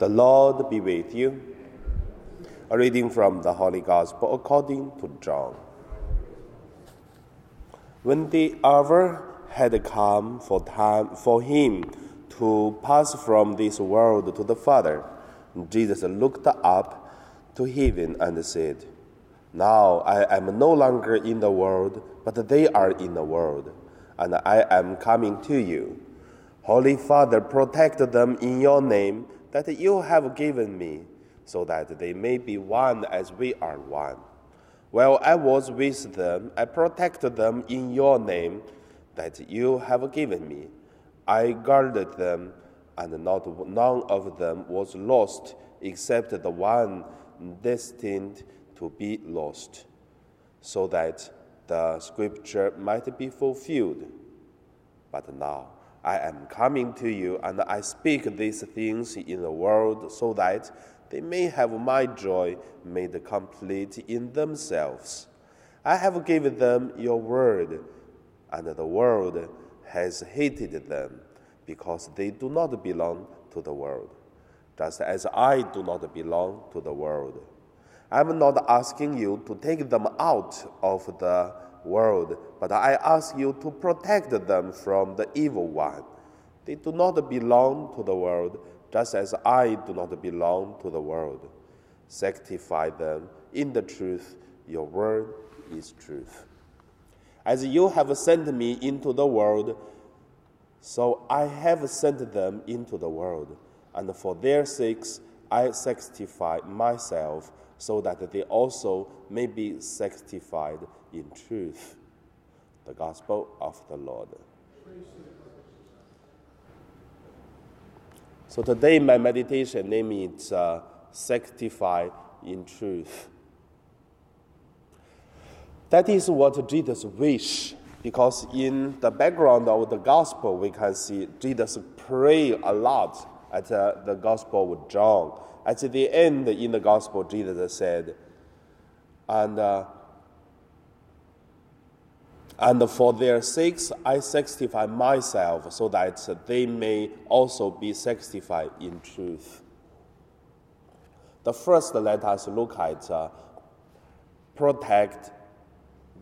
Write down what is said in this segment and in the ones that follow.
The Lord be with you. A reading from the Holy Gospel according to John. When the hour had come for time for him to pass from this world to the Father, Jesus looked up to heaven and said, Now I am no longer in the world, but they are in the world, and I am coming to you. Holy Father, protect them in your name that you have given me, so that they may be one as we are one. While I was with them, I protected them in your name that you have given me. I guarded them, and not none of them was lost except the one destined to be lost, so that the scripture might be fulfilled. But now, I am coming to you, and I speak these things in the world so that they may have my joy made complete in themselves. I have given them your word, and the world has hated them because they do not belong to the world, just as I do not belong to the world. I'm not asking you to take them out of the world, but I ask you to protect them from the evil one. They do not belong to the world, just as I do not belong to the world. Sanctify them in the truth. Your word is truth. As you have sent me into the world, so I have sent them into the world, and for their sakes I sanctify myself, so that they also may be sanctified in truth. The Gospel of the Lord. So today, my meditation name is uh, Sanctify in Truth. That is what Jesus wish, because in the background of the gospel, we can see Jesus pray a lot at uh, the Gospel with John. At the end, in the gospel, Jesus said, and uh, and for their sakes I sanctify myself, so that they may also be sanctified in truth. The first, let us look at uh, protect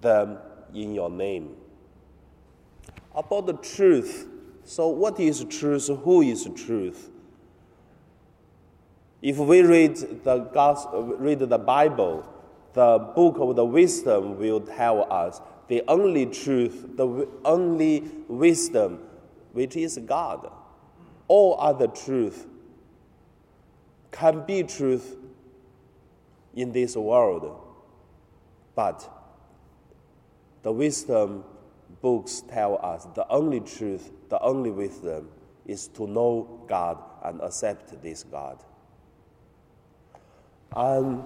them in your name. About the truth. So, what is truth? Who is truth? If we read the gospel, read the Bible, the book of the wisdom will tell us the only truth, the only wisdom, which is God. All other truth can be truth in this world, but the wisdom books tell us the only truth, the only wisdom is to know God and accept this God. And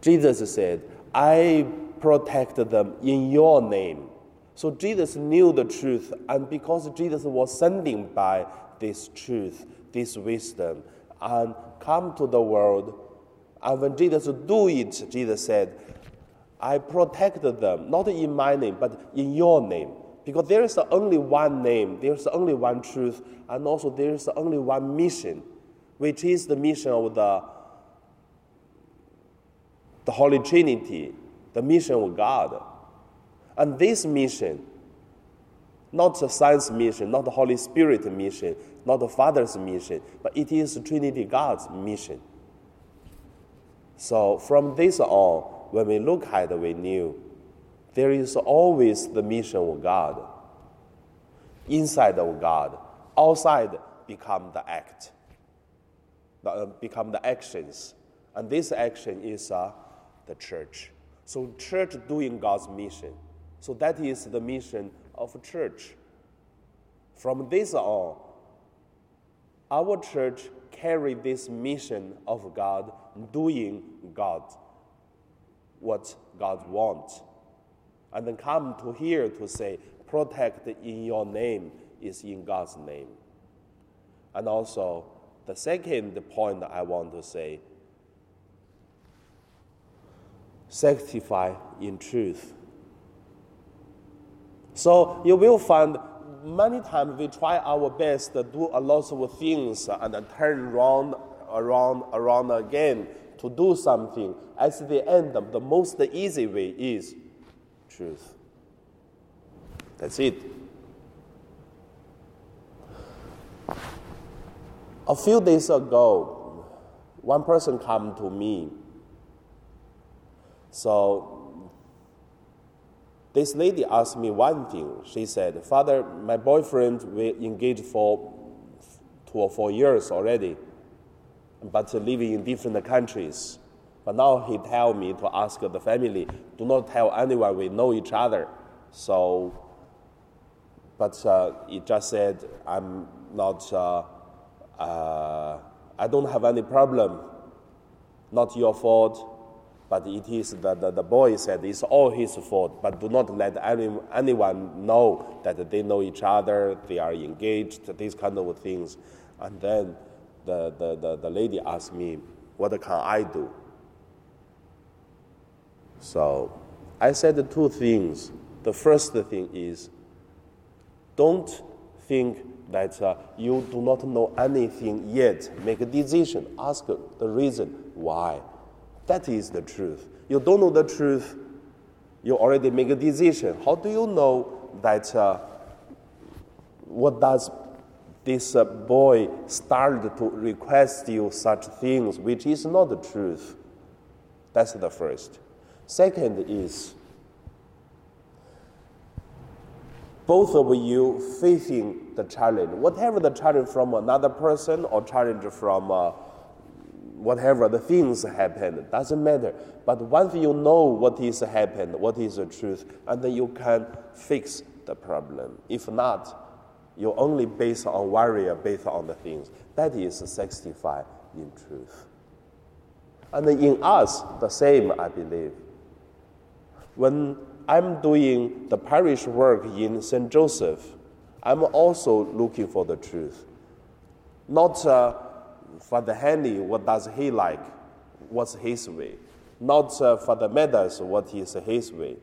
Jesus said, I protect them in your name. So Jesus knew the truth, and because Jesus was sending by this truth, this wisdom, and come to the world, and when Jesus do it, Jesus said, I protect them, not in my name, but in your name. Because there is only one name, there is only one truth, and also there is only one mission, which is the mission of the, the Holy Trinity, the mission of God. And this mission, not the science mission, not the Holy Spirit mission, not the Father's mission, but it is Trinity God's mission. So from this on, when we look at it, we knew there is always the mission of God. Inside of God, outside become the act, uh, become the actions. And this action is uh, the church. So, church doing God's mission. So, that is the mission of church. From this on, our church carry this mission of God, doing God what God wants. And then come to here to say, protect in your name is in God's name. And also, the second point I want to say sanctify in truth. So you will find many times we try our best to do a lot of things and turn around around, around again to do something. At the end, the most easy way is truth. That's it. A few days ago, one person came to me. So this lady asked me one thing. She said, Father, my boyfriend, we engaged for two or four years already, but living in different countries. But now he tell me to ask the family, do not tell anyone we know each other. So, but uh, he just said, I'm not, uh, uh, I don't have any problem. Not your fault, but it is the, the, the boy said it's all his fault. But do not let any, anyone know that they know each other, they are engaged, these kind of things. And then the, the, the, the lady asked me, What can I do? So I said two things. The first thing is don't think that uh, you do not know anything yet. Make a decision. Ask the reason why. That is the truth. You don't know the truth, you already make a decision. How do you know that uh, what does this uh, boy started to request you such things, which is not the truth? That's the first. Second is both of you facing the challenge, whatever the challenge from another person or challenge from uh, whatever the things happen, doesn't matter. But once you know what is happened, what is the truth, and then you can fix the problem. If not, you only based on worry, based on the things. That is sanctified in truth. And in us, the same, I believe. When I'm doing the parish work in St. Joseph, I'm also looking for the truth. Not uh, the Henry, what does he like? What's his way? Not uh, the Meadows, what is his way?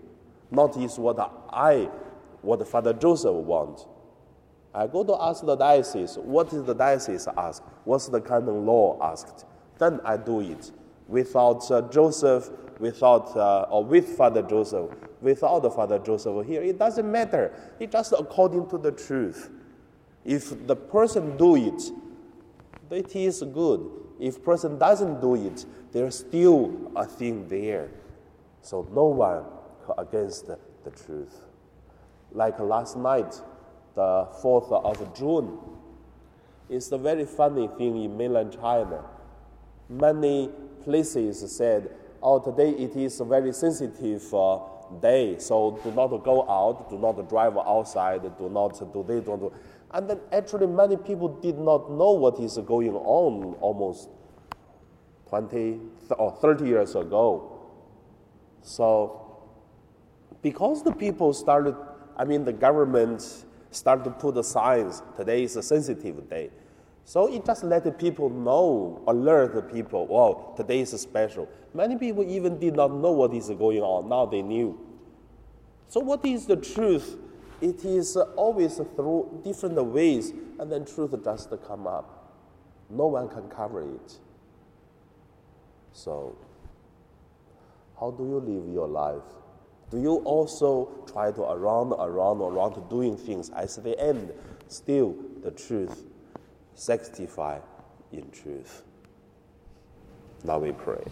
Not is what I, what Father Joseph wants. I go to ask the diocese, what is the diocese ask? What's the canon law asked? Then I do it. Without uh, Joseph, without, uh, or with Father Joseph, without the Father Joseph here, it doesn't matter. It's just according to the truth. If the person do it, it is good. If person doesn't do it, there's still a thing there. So no one against the, truth. Like last night, the 4th of June, it's a very funny thing in mainland China. Many places said, oh, today it is a very sensitive uh, day, so do not go out, do not drive outside, do not do this, do not do. And then actually many people did not know what is going on almost 20 or 30 years ago. So because the people started, I mean the government started to put the signs, today is a sensitive day. So it just let the people know, alert the people, wow, today is special. Many people even did not know what is going on. Now they knew. So what is the truth? It is always through different ways, and then truth just come up. No one can cover it. So, how do you live your life? Do you also try to around, around, around doing things at the end? Still, the truth sanctify in truth. Now we pray.